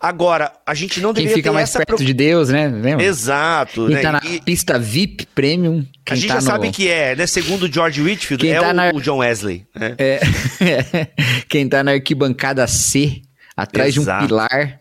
Agora, a gente não
Quem
deveria
fica
ter
mais
essa
perto de Deus, né? Lembra?
Exato,
Quem
né?
tá na
E
pista VIP Premium.
a gente
tá
já
no-
sabe que é, né? Segundo o George Whitfield,
Quem
é
tá
o,
na-
o John Wesley. né?
É, quem tá na arquibancada C, atrás
Exato.
de um pilar,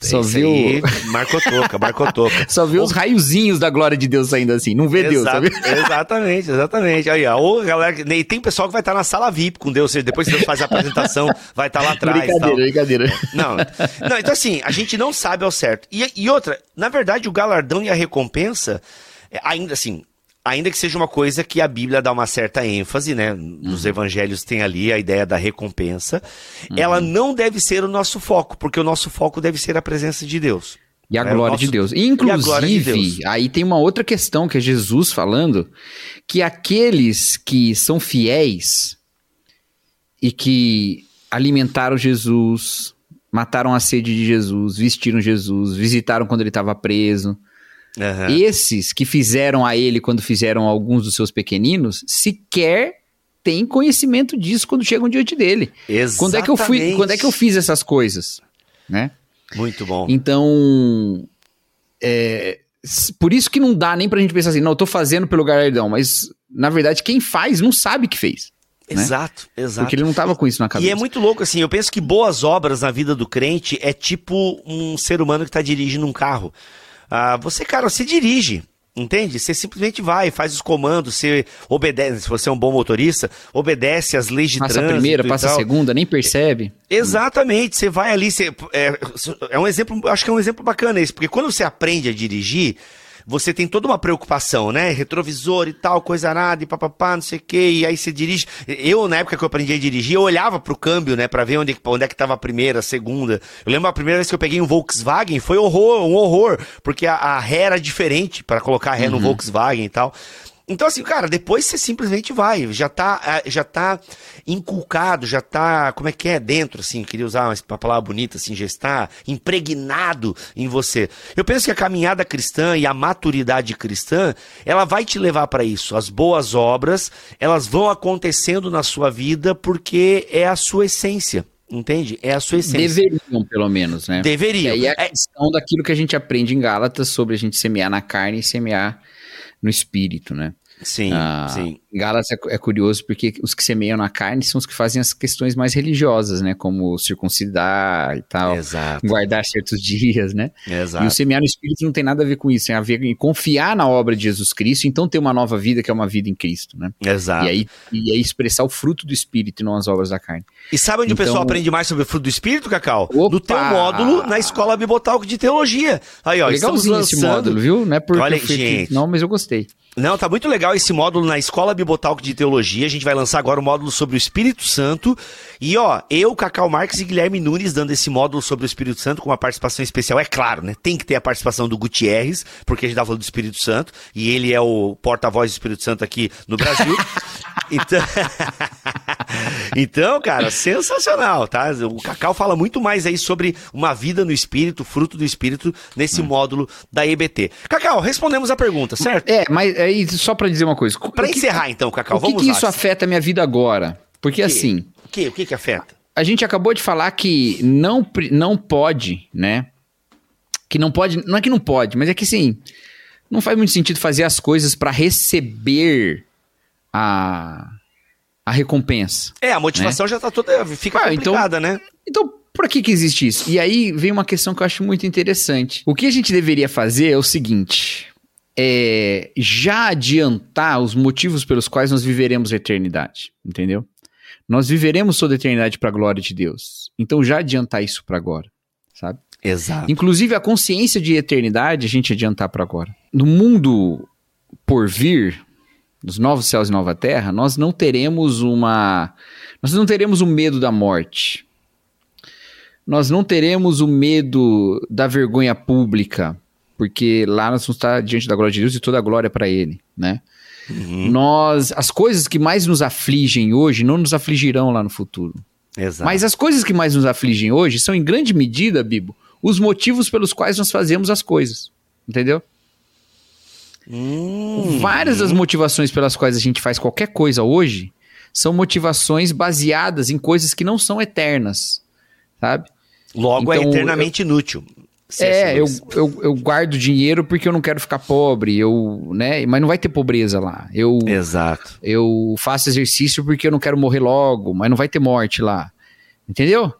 só
Esse aí, Marcou toca, marcou toca.
Só vê os raiozinhos da glória de Deus saindo assim. Não vê Deus, sabe?
Exatamente, exatamente. Aí, ó, ô, galera, e tem pessoal que vai estar na sala VIP com Deus, ou seja, depois que Deus faz a apresentação, vai estar lá atrás.
brincadeira, brincadeira.
Não, não, então assim, a gente não sabe ao certo. E, e outra, na verdade, o galardão e a recompensa, é, ainda assim, ainda que seja uma coisa que a Bíblia dá uma certa ênfase, né? Nos
Uhum.
evangelhos tem ali a ideia da recompensa, ela não deve ser o nosso foco, porque o nosso foco deve ser a presença de Deus.
E a
É,
glória
nosso-
de Deus.
e a glória de
Inclusive,
Deus.
aí tem uma outra questão que é Jesus falando, que aqueles que são fiéis e que alimentaram Jesus, mataram a sede de Jesus, vestiram Jesus, visitaram quando ele estava preso,
Aham.
esses que fizeram a ele quando fizeram alguns dos seus pequeninos, sequer têm conhecimento disso quando chegam diante dele. Quando é que eu fui,
Exatamente.
quando é que eu fiz essas coisas, né?
Muito bom.
Então, é, por isso que não dá nem pra gente pensar assim, não, eu tô fazendo pelo galardão, mas na verdade quem faz não sabe que fez. Né?
Exato, exato.
Porque ele não tava com isso na cabeça.
E é muito louco, assim, eu penso que boas obras na vida do crente é tipo um ser humano que tá dirigindo um carro. Ah, você, cara, você dirige. Entende? Você simplesmente vai, faz os comandos, você obedece, se você é um bom motorista, obedece às leis de
passa
trânsito.
a primeira, passa a segunda, nem percebe.
Exatamente, você vai ali, você, é, é um exemplo, acho que é um exemplo bacana esse, porque quando você aprende a dirigir, você tem toda uma preocupação, né? Retrovisor e tal, coisa nada, e papapá, não sei o quê, e aí você dirige. Eu, na época que eu aprendi a dirigir, eu olhava pro câmbio, né, pra ver onde, onde é que tava a primeira, a segunda. Eu lembro a primeira vez que eu peguei um Volkswagen, foi horror, um horror, porque a, a ré era diferente para colocar a ré no Volkswagen e tal. Então, assim, cara, depois você simplesmente vai, já tá, ah, já tá inculcado, já tá, como é que é, dentro, assim, queria usar uma palavra bonita, assim, já está impregnado em você. Eu penso que a caminhada cristã e a maturidade cristã, ela vai te levar para isso. As boas obras, elas vão acontecendo na sua vida porque é a sua essência, entende? É a sua essência.
Deveriam, pelo menos, né?
Deveriam.
E aí a
É-
questão daquilo que a gente aprende em Gálatas sobre a gente semear na carne e semear no espírito, né?
Sim,
Ah,
sim.
Gálatas é, é curioso porque os que semeiam na carne são os que fazem as questões mais religiosas, né? Como circuncidar e tal,
Exato,
guardar certos dias, né? E o
exato.
semear no espírito não tem nada a ver com isso, tem a ver em confiar na obra de Jesus Cristo, então ter uma nova vida que é uma vida em Cristo, né?
Exato.
E aí, e aí expressar o fruto do espírito e não as obras da carne.
E sabe onde o
Então-
pessoal aprende mais sobre o fruto do espírito, Cacau? No
Opa!
teu módulo na Escola Bibotalco de Teologia. Aí, ó, estamos
Legalzinho esse
lançando...
módulo, viu? Não é porque
Olha,
eu fui
gente.
Não, mas eu gostei.
Não, tá muito legal esse módulo na Escola Bibotalco de Teologia. A gente vai lançar agora o módulo sobre o Espírito Santo. E ó, eu, Cacau Marques e Guilherme Nunes dando esse módulo sobre o Espírito Santo com uma participação especial. É claro, né? Tem que ter a participação do Gutierrez, porque a gente tá falando do Espírito Santo. E ele é o porta-voz do Espírito Santo aqui no Brasil. então... então, cara, sensacional, tá? O Cacau fala muito mais aí sobre uma vida no Espírito, fruto do Espírito, nesse módulo da EBT. Cacau, respondemos a pergunta, certo?
É, mas aí só pra dizer uma coisa.
Pra
o que,
encerrar, então, Cacau,
o que,
vamos
que
lá.
isso afeta a minha vida agora? Porque assim,
O que, o que que afeta?
a gente acabou de falar que não, não pode, né? Que não pode, não é que não pode, mas é que sim, não faz muito sentido fazer as coisas pra receber a, a recompensa.
É, a motivação já tá toda. Fica
Ah, então-
complicada, né?
Então, por que que existe isso? E aí vem uma questão que eu acho muito interessante. O que a gente deveria fazer é o seguinte: é já adiantar os motivos pelos quais nós viveremos a eternidade, entendeu? Nós viveremos toda a eternidade para a glória de Deus. Então já adiantar isso para agora, sabe?
Exato.
Inclusive a consciência de eternidade a gente adiantar para agora. No mundo por vir, nos novos céus e nova terra, nós não teremos uma nós não teremos o medo da morte. Nós não teremos o medo da vergonha pública, porque lá nós vamos estar diante da glória de Deus e toda a glória para ele, né?
Uhum.
Nós as coisas que mais nos afligem hoje não nos afligirão lá no futuro.
Exato.
Mas as coisas que mais nos afligem hoje são, em grande medida, Bibo, os motivos pelos quais nós fazemos as coisas. Entendeu?
Hum,
Várias das motivações pelas quais a gente faz qualquer coisa hoje são motivações baseadas em coisas que não são eternas. Sabe?
Logo é
então,
eternamente inútil.
É, eu, eu, eu guardo dinheiro porque eu não quero ficar pobre, eu, né? Mas não vai ter pobreza lá. Eu,
Exato.
eu faço exercício porque eu não quero morrer logo, mas não vai ter morte lá. Entendeu?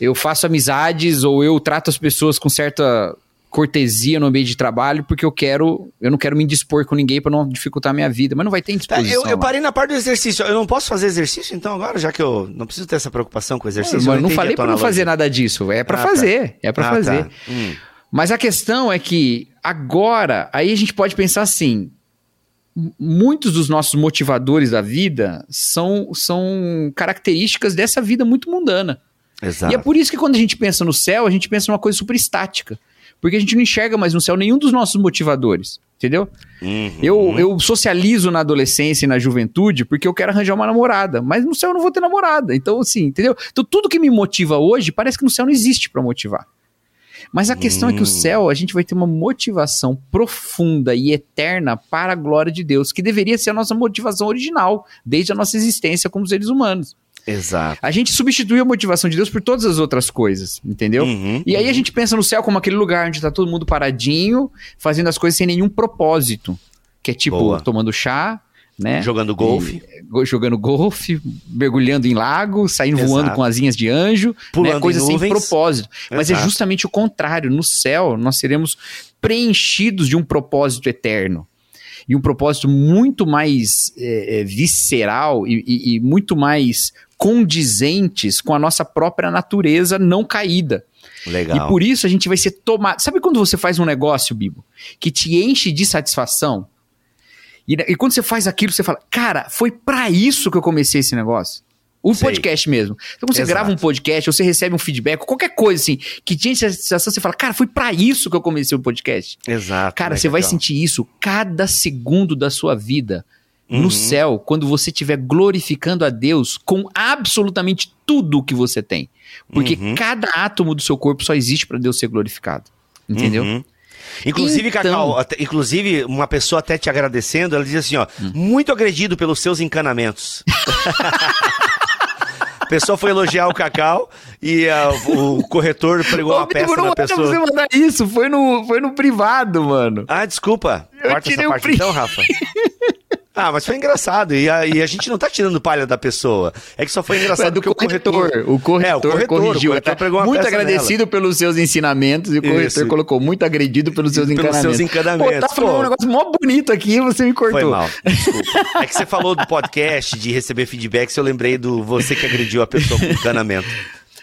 Eu faço amizades ou eu trato as pessoas com certa cortesia no ambiente de trabalho porque eu quero, eu não quero me indispor com ninguém para não dificultar a minha vida, mas não vai ter
Tá,
indisposição.
eu, eu
lá.
parei na parte do exercício. Eu não posso fazer exercício, então, agora, já que eu não preciso ter essa preocupação com o exercício.
mas
eu
eu não falei para não fazer nada disso, é para
Ah, tá.
fazer, é para
Ah,
fazer.
tá. Hum.
Mas a questão é que agora, aí a gente pode pensar assim, muitos dos nossos motivadores da vida são, são características dessa vida muito mundana.
Exato.
E é por isso que quando a gente pensa no céu, a gente pensa numa coisa super estática. Porque a gente não enxerga mais no céu nenhum dos nossos motivadores. Entendeu?
Uhum.
Eu, eu socializo na adolescência e na juventude porque eu quero arranjar uma namorada. Mas no céu eu não vou ter namorada. Então, assim, entendeu? Então, tudo que me motiva hoje parece que no céu não existe pra motivar. Mas a questão é que o céu, a gente vai ter uma motivação profunda e eterna para a glória de Deus, que deveria ser a nossa motivação original, desde a nossa existência como seres humanos.
Exato.
A gente substituiu a motivação de Deus por todas as outras coisas, entendeu?
Uhum,
e aí a gente pensa no céu como aquele lugar onde tá todo mundo paradinho, fazendo as coisas sem nenhum propósito. Que é tipo,
Boa.
tomando chá, né?
Jogando golfe.
E, go- jogando golfe, mergulhando em lago, saindo
Exato.
voando com asinhas de anjo,
Pulando
né? coisas
em
sem propósito. Mas é
Exato.
justamente o contrário. No céu, nós seremos preenchidos de um propósito eterno. E um propósito muito mais é, é, visceral e, e- e muito mais condizentes com a nossa própria natureza não caída.
Legal.
E por isso a gente vai ser tomado. Sabe quando você faz um negócio, Bibo, que te enche de satisfação? E, e quando você faz aquilo, você fala, cara, foi pra isso que eu comecei esse negócio. O
Sei.
podcast mesmo. Então, quando você
Exato.
grava um podcast, ou você recebe um feedback, qualquer coisa assim, que te enche de satisfação, você fala, cara, foi pra isso que eu comecei o podcast.
Exato.
Cara,
né,
você vai sentir isso cada segundo da sua vida.
Uhum.
No céu, quando você estiver glorificando a Deus com absolutamente tudo que você tem. Porque
Uhum.
cada átomo do seu corpo só existe para Deus ser glorificado. Entendeu?
Uhum. Inclusive,
Então-
Cacau, até- inclusive, uma pessoa até te agradecendo, ela diz assim, ó,
Hum.
muito agredido pelos seus encanamentos. A pessoa foi elogiar o Cacau e ah, o corretor pregou
Ô,
uma peça na
pra
pessoa.
você mandar isso, foi no, foi no privado, mano.
Ah, desculpa.
Eu
Corta essa
o
parte
print.
então, Rafa. Ah, mas foi engraçado. E a, e a gente não tá tirando palha da pessoa. É que só foi engraçado
É do
porque o
corretor.
corretor...
O corretor,
É, o corretor,
corrigiu.
o corretor
tá?
pregou uma
muito agradecido pelos seus ensinamentos e o corretor
Isso.
colocou muito agredido pelos seus
Pelos
encanamentos.
seus encanamentos.
Pô, tá falando
Pô.
um negócio mó bonito aqui e você me cortou.
Foi mal, desculpa. É que você falou do podcast, de receber feedbacks, eu lembrei do você que agrediu a pessoa com encanamento.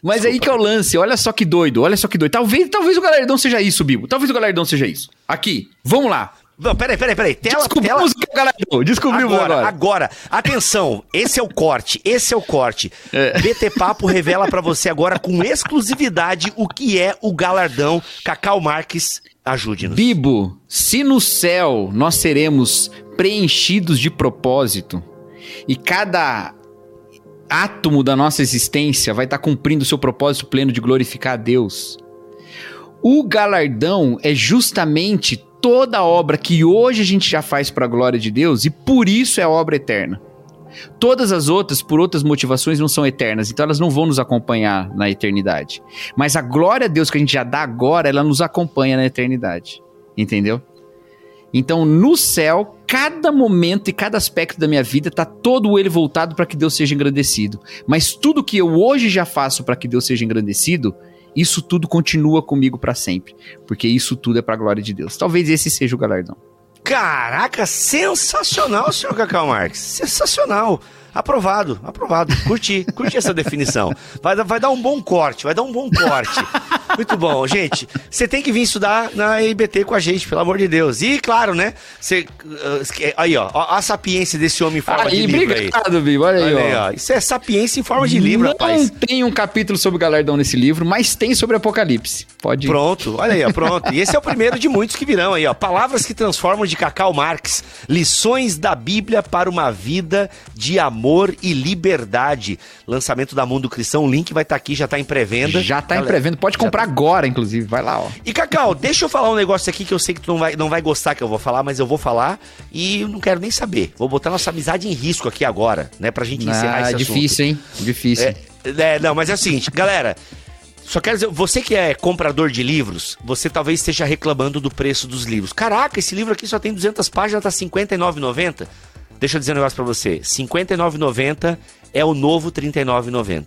Mas aí que é o lance, olha só que doido, olha só que doido. Talvez, talvez o galardão seja isso, Bibo. Talvez o galardão seja isso. Aqui, vamos lá.
Não, peraí, peraí, peraí. Tela, tela...
Descobrimos é o galardão. Descobrimos
Agora,
agora.
agora, atenção, esse é o corte, esse é o corte.
É.
BT Papo revela pra você agora com exclusividade o que é o galardão Cacau Marques. Ajude-nos.
Bibo, se no céu nós seremos preenchidos de propósito e cada átomo da nossa existência vai estar cumprindo o seu propósito pleno de glorificar a Deus, o galardão é justamente toda obra que hoje a gente já faz para a glória de Deus e por isso é obra eterna. Todas as outras, por outras motivações, não são eternas, então elas não vão nos acompanhar na eternidade. Mas a glória a Deus que a gente já dá agora, ela nos acompanha na eternidade. Entendeu? Então, no céu, cada momento e cada aspecto da minha vida tá todo ele voltado para que Deus seja engrandecido. Mas tudo que eu hoje já faço para que Deus seja engrandecido, isso tudo continua comigo para sempre, porque isso tudo é para a glória de Deus. Talvez esse seja o galardão.
Caraca, sensacional, senhor Cacau Marques. Sensacional. Aprovado, aprovado. Curti, curti essa definição. Vai, dar- vai dar um bom corte, vai dar um bom corte. Muito bom, gente. Você tem que vir estudar na IBT com a gente, pelo amor de Deus. E claro, né? Você, uh, aí, ó, ó, a sapiência desse homem em forma de
Aí,
livro aí.
obrigado, Bibo. Olha aí,
Olha aí,
ó.
ó. Isso é sapiência em forma de livro,
Não
rapaz.
tem um capítulo sobre galardão nesse livro, mas tem sobre Apocalipse. Pode.
Pronto, olha aí, ó, pronto. E esse é o primeiro de muitos que virão aí, ó. Palavras que transformam de Cacau Marques. Lições da Bíblia para uma vida de amor e liberdade. Lançamento da Mundo Cristão. O link vai estar aqui, já tá em pré-venda.
Já tá em pré-venda. Pode comprar agora, inclusive. Vai lá, ó.
E Cacau, deixa eu falar um negócio aqui que eu sei que tu não vai, não vai gostar que eu vou falar, mas eu vou falar e eu não quero nem saber. Vou botar nossa amizade em risco aqui agora, né? Pra gente encerrar
Ah,
esse assunto.
difícil, hein? Difícil.
É, é, não, mas é o seguinte, galera. Só quero dizer, você que é comprador de livros, você talvez esteja reclamando do preço dos livros. Caraca, esse livro aqui só tem 200 páginas, tá R$ 59,90. Deixa eu dizer um negócio pra você. R$ 59,90 é o novo R$ 39,90,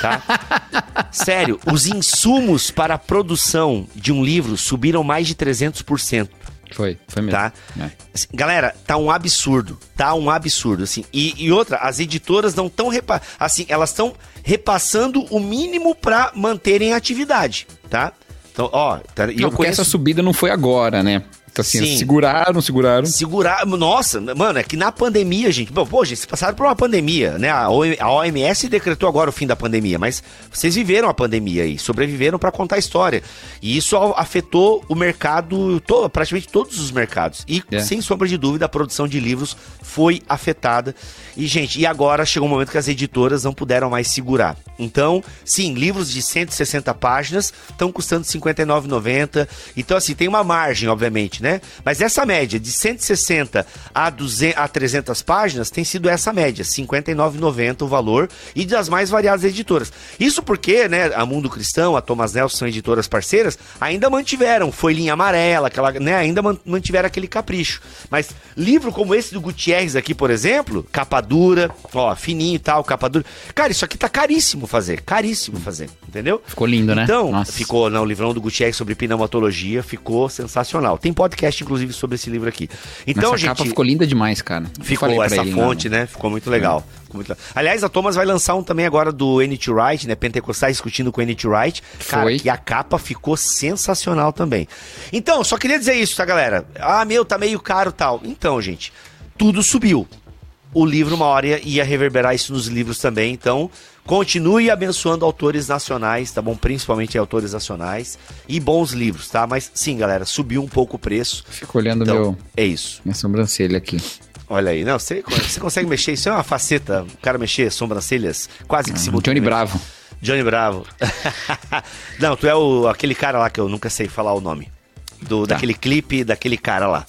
tá? Sério, os insumos para a produção de um livro subiram mais de 300%.
Foi, foi mesmo.
Tá?
É.
Assim, galera, tá um absurdo. Tá um absurdo, assim. E, e outra, as editoras não estão repa assim, elas estão repassando o mínimo pra manterem a atividade, tá? Então, ó, tá, e
Não,
eu conheço
essa subida não foi agora, né? Então, assim,
Sim.
seguraram, seguraram.
segurar, nossa, mano, é que na pandemia, gente, pô, gente, vocês passaram por uma pandemia, né? A OM a OMS decretou agora o fim da pandemia, mas vocês viveram a pandemia aí, sobreviveram pra contar a história. E isso afetou o mercado, to- praticamente todos os mercados. E
É.
sem sombra de dúvida, a produção de livros foi afetada. E, gente, e agora chegou um momento que as editoras não puderam mais segurar. Então, sim, livros de 160 páginas estão custando R$ 59,90. Então, assim, tem uma margem, obviamente, né? Né? Mas essa média de 160 a, 200, a 300 páginas tem sido essa média, R$ 59,90 o valor e das mais variadas editoras. Isso porque, né, a Mundo Cristão, a Thomas Nelson são editoras parceiras, ainda mantiveram folhinha amarela, aquela, né, ainda mantiveram aquele capricho. Mas livro como esse do Gutierrez aqui, por exemplo, capa dura, ó, fininho e tal, capa dura. Cara, isso aqui tá caríssimo fazer, caríssimo fazer, entendeu?
Ficou lindo, né?
Então, Nossa. ficou, não, o livrão do Gutierrez sobre pneumatologia ficou sensacional. Tem podcast, inclusive, sobre esse livro aqui. Então,
Essa
gente.
capa ficou linda demais, cara.
Ficou essa ele, fonte, né? Ficou muito legal. É. Ficou muito... Aliás, a Thomas vai lançar um também agora do N.T. Wright, né? Pentecostais discutindo com o N.T. Wright. Cara, Foi. que a capa ficou sensacional também. Então, só queria dizer isso, tá, galera? Ah, meu, tá meio caro tal. Então, gente, tudo subiu. O livro, uma hora, ia reverberar isso nos livros também. Então, continue abençoando autores nacionais, tá bom? Principalmente autores nacionais. E bons livros, tá? Mas sim, galera, subiu um pouco o preço.
Fico olhando então, meu.
É isso.
Minha sobrancelha aqui.
Olha aí, não, você, você consegue mexer, isso é uma faceta, o cara mexer sobrancelhas quase que
ah, simultaneamente. Johnny Bravo.
Johnny Bravo. não, tu é o, aquele cara lá que eu nunca sei falar o nome. Do, tá. Daquele clipe daquele cara lá.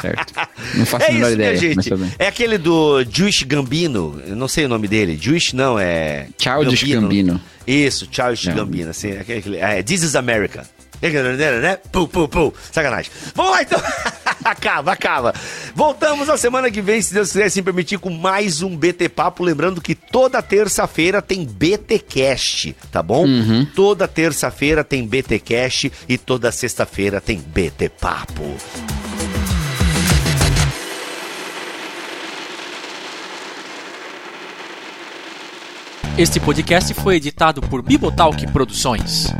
Certo. Não faço é a menor isso, ideia.
Gente. É aquele do Jewish Gambino. Eu não sei o nome dele. Jewish não, é.
Childish Gambino. Gambino.
Isso, Childish Gambino. Assim, aquele, é, This is America. Né? Pum, pum, pum. Sacanagem. Vamos lá então. acaba, acaba. Voltamos na semana que vem, se Deus quiser se permitir, com mais um BT Papo. Lembrando que toda terça-feira tem BT Cast, tá bom? Uhum. Toda terça-feira tem BT Cast e toda sexta-feira tem BT Papo.
Este podcast foi editado por Bibotalk Produções.